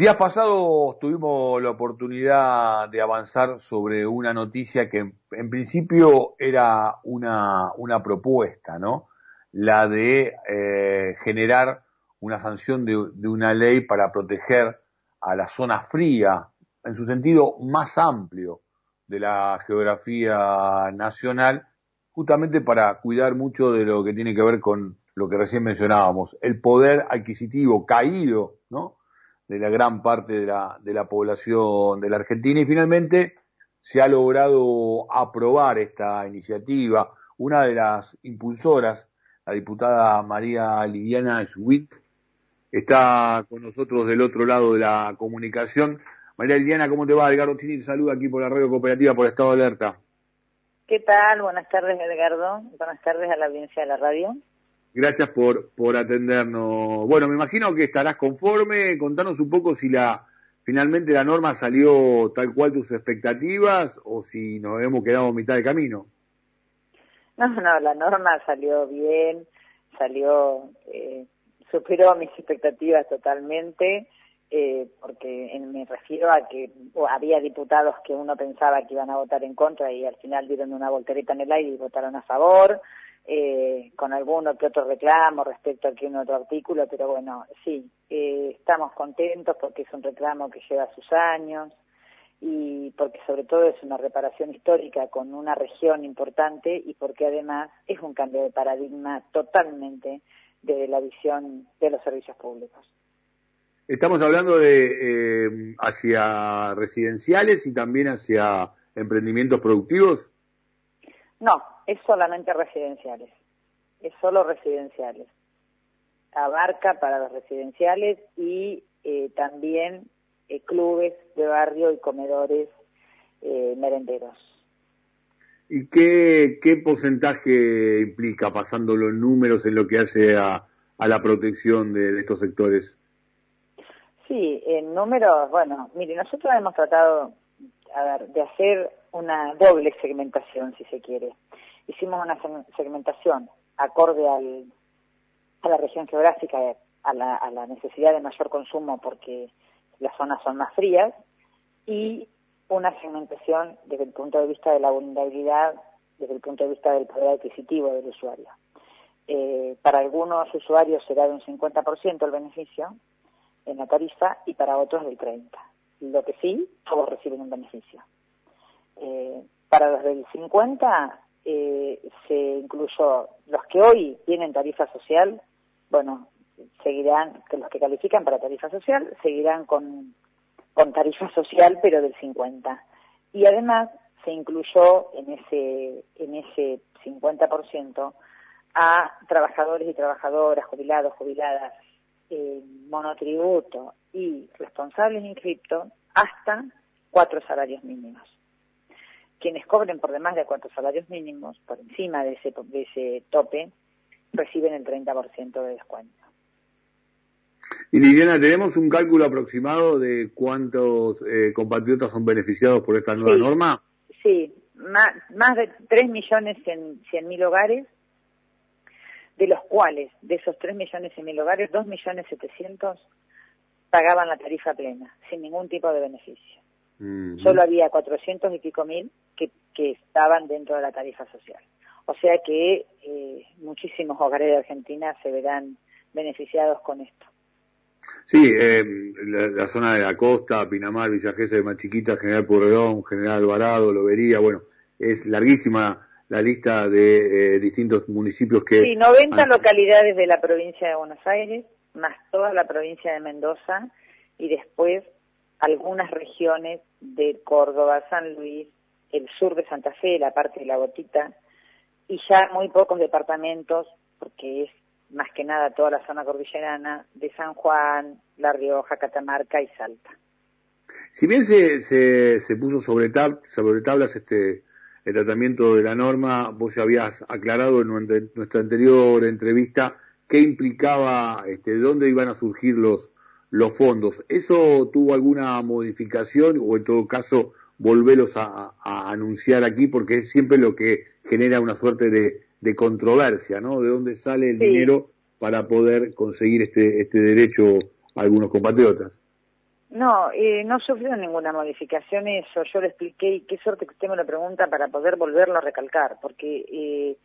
Días pasados tuvimos la oportunidad de avanzar sobre una noticia que en principio era una, una propuesta, ¿no? La de eh, generar una sanción de, de, una ley para proteger a la zona fría, en su sentido más amplio de la geografía nacional, justamente para cuidar mucho de lo que tiene que ver con lo que recién mencionábamos, el poder adquisitivo caído, ¿no? De la gran parte de la, de la población de la Argentina y finalmente se ha logrado aprobar esta iniciativa. Una de las impulsoras, la diputada María Liliana Schwitt, está con nosotros del otro lado de la comunicación. María Liliana, ¿cómo te va? Edgardo Chini saluda aquí por la radio cooperativa por Estado de Alerta. ¿Qué tal? Buenas tardes, Edgardo. Buenas tardes a la audiencia de la radio. Gracias por, por atendernos. Bueno, me imagino que estarás conforme. Contanos un poco si la finalmente la norma salió tal cual tus expectativas o si nos hemos quedado a mitad de camino. No, no, la norma salió bien, salió, eh, superó mis expectativas totalmente, eh, porque me refiero a que había diputados que uno pensaba que iban a votar en contra y al final dieron una voltereta en el aire y votaron a favor eh, con alguno que otro reclamo respecto a que un otro artículo, pero bueno, sí, eh, estamos contentos porque es un reclamo que lleva sus años y porque sobre todo es una reparación histórica con una región importante y porque además es un cambio de paradigma totalmente de la visión de los servicios públicos. Estamos hablando de eh, hacia residenciales y también hacia emprendimientos productivos. No, es solamente residenciales, es solo residenciales. Abarca para los residenciales y eh, también eh, clubes de barrio y comedores eh, merenderos. ¿Y qué, qué porcentaje implica, pasando los números, en lo que hace a, a la protección de, de, estos sectores? Sí, en números, bueno, mire, nosotros hemos tratado a ver, de hacer una doble segmentación, si se quiere. Hicimos una segmentación acorde al, a la región geográfica, a la, a la necesidad de mayor consumo porque las zonas son más frías, y una segmentación desde el punto de vista de la vulnerabilidad, desde el punto de vista del poder adquisitivo del usuario. Eh, para algunos usuarios será de un 50% el beneficio en la tarifa y para otros del 30%. Lo que sí, todos reciben un beneficio. Eh, para los del 50 eh, se incluyó los que hoy tienen tarifa social, bueno, seguirán, que los que califican para tarifa social, seguirán con, con tarifa social, pero del 50. Y además se incluyó en ese, en ese 50% a trabajadores y trabajadoras, jubilados, jubiladas, eh, monotributo y responsables inscriptos hasta cuatro salarios mínimos. Quienes cobren por demás de cuatro salarios mínimos, por encima de ese, de ese tope, reciben el 30% de descuento. Y Liliana, ¿tenemos un cálculo aproximado de cuántos eh, compatriotas son beneficiados por esta nueva sí, norma? Sí, más, más de 3 millones en 100 mil hogares, de los cuales, de esos 3 millones en mil hogares, 2 millones 700 pagaban la tarifa plena, sin ningún tipo de beneficio. Solo había 400 y pico mil que, que estaban dentro de la tarifa social. O sea que eh, muchísimos hogares de Argentina se verán beneficiados con esto. Sí, eh, la, la, zona de la costa, Pinamar, Villa Gesell, más chiquita, General Pueyrredón, General Alvarado, Lobería, bueno, es larguísima la lista de eh, distintos municipios que... Sí, 90 han... localidades de la provincia de Buenos Aires, más toda la provincia de Mendoza y después algunas regiones de Córdoba, San Luis, el sur de Santa Fe, la parte de la Botita, y ya muy pocos departamentos, porque es más que nada toda la zona cordillerana, de San Juan, La Rioja, Catamarca y Salta. Si bien se, se, se puso sobre, tab, sobre tablas este el tratamiento de la norma, vos ya habías aclarado en nuestra anterior entrevista qué implicaba, este, de dónde iban a surgir los, los fondos. ¿Eso tuvo alguna modificación o en todo caso volverlos a, a, anunciar aquí? Porque es siempre lo que genera una suerte de, de controversia, ¿no? De dónde sale el sí. dinero para poder conseguir este, este derecho a algunos compatriotas. No, eh, no sufrió ninguna modificación eso. Yo le expliqué y qué suerte que usted me lo pregunta para poder volverlo a recalcar, porque eh,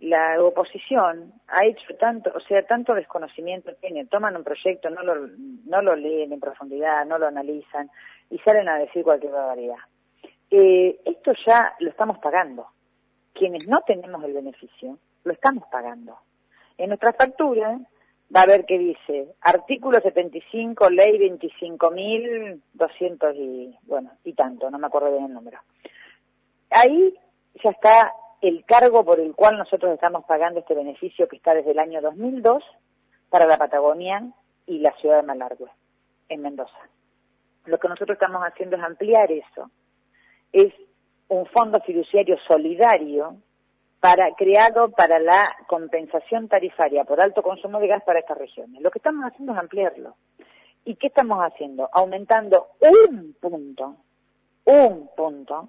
la oposición ha hecho tanto, o sea, tanto desconocimiento tiene, toman un proyecto, no lo, no lo leen en profundidad, no lo analizan y salen a decir cualquier barbaridad. Eh, esto ya lo estamos pagando. Quienes no tenemos el beneficio, lo estamos pagando. En nuestra factura va a ver que dice artículo 75, ley 25.200 y, bueno, y tanto, no me acuerdo bien el número. Ahí ya está el cargo por el cual nosotros estamos pagando este beneficio que está desde el año 2002 para la Patagonia y la ciudad de Malargüe, en Mendoza. Lo que nosotros estamos haciendo es ampliar eso. Es un fondo fiduciario solidario para, creado para la compensación tarifaria por alto consumo de gas para estas regiones. Lo que estamos haciendo es ampliarlo. ¿Y qué estamos haciendo? Aumentando un punto, un punto,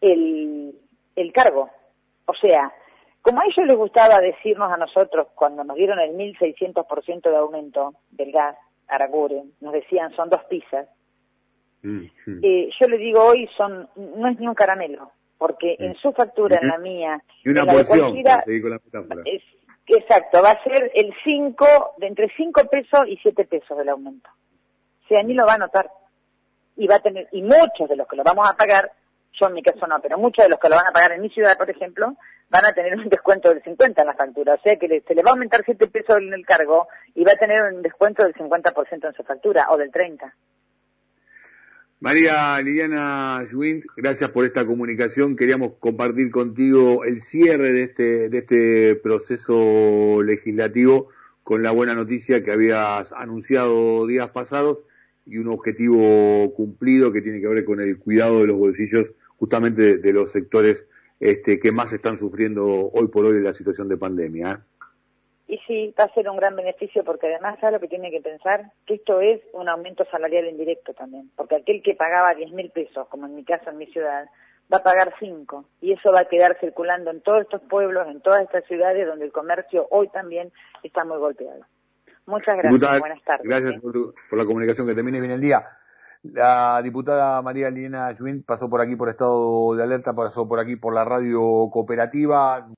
el, el cargo. O sea, como a ellos les gustaba decirnos a nosotros cuando nos dieron el 1.600% de aumento del gas, Aragure, nos decían son dos pizzas, mm, eh, yo le digo hoy son no es ni un caramelo, porque en su factura, en la mía, y una porción, con la es, exacto, va a ser el 5, de entre 5 pesos y 7 pesos del aumento. O sea, ni lo va a notar. Y va a tener, y muchos de los que lo vamos a pagar yo en mi caso no, pero muchos de los que lo van a pagar en mi ciudad, por ejemplo, van a tener un descuento del 50 en la factura. O sea que se le va a aumentar 7 pesos en el cargo y va a tener un descuento del 50% en su factura o del 30%. María Liliana Schwind, gracias por esta comunicación. Queríamos compartir contigo el cierre de este, de este proceso legislativo con la buena noticia que habías anunciado días pasados y un objetivo cumplido que tiene que ver con el cuidado de los bolsillos justamente de, los sectores este, que más están sufriendo hoy por hoy la situación de pandemia. ¿eh? Y sí, va a ser un gran beneficio porque además, ¿sabe lo que tiene que pensar? Que esto es un aumento salarial indirecto también, porque aquel que pagaba 10 mil pesos, como en mi caso en mi ciudad, va a pagar 5 y eso va a quedar circulando en todos estos pueblos, en todas estas ciudades donde el comercio hoy también está muy golpeado. Muchas gracias, buenas tardes. Gracias por, por la comunicación, que termine bien el día. La diputada María Elena Schwinn pasó por aquí por estado de alerta, pasó por aquí por la radio cooperativa.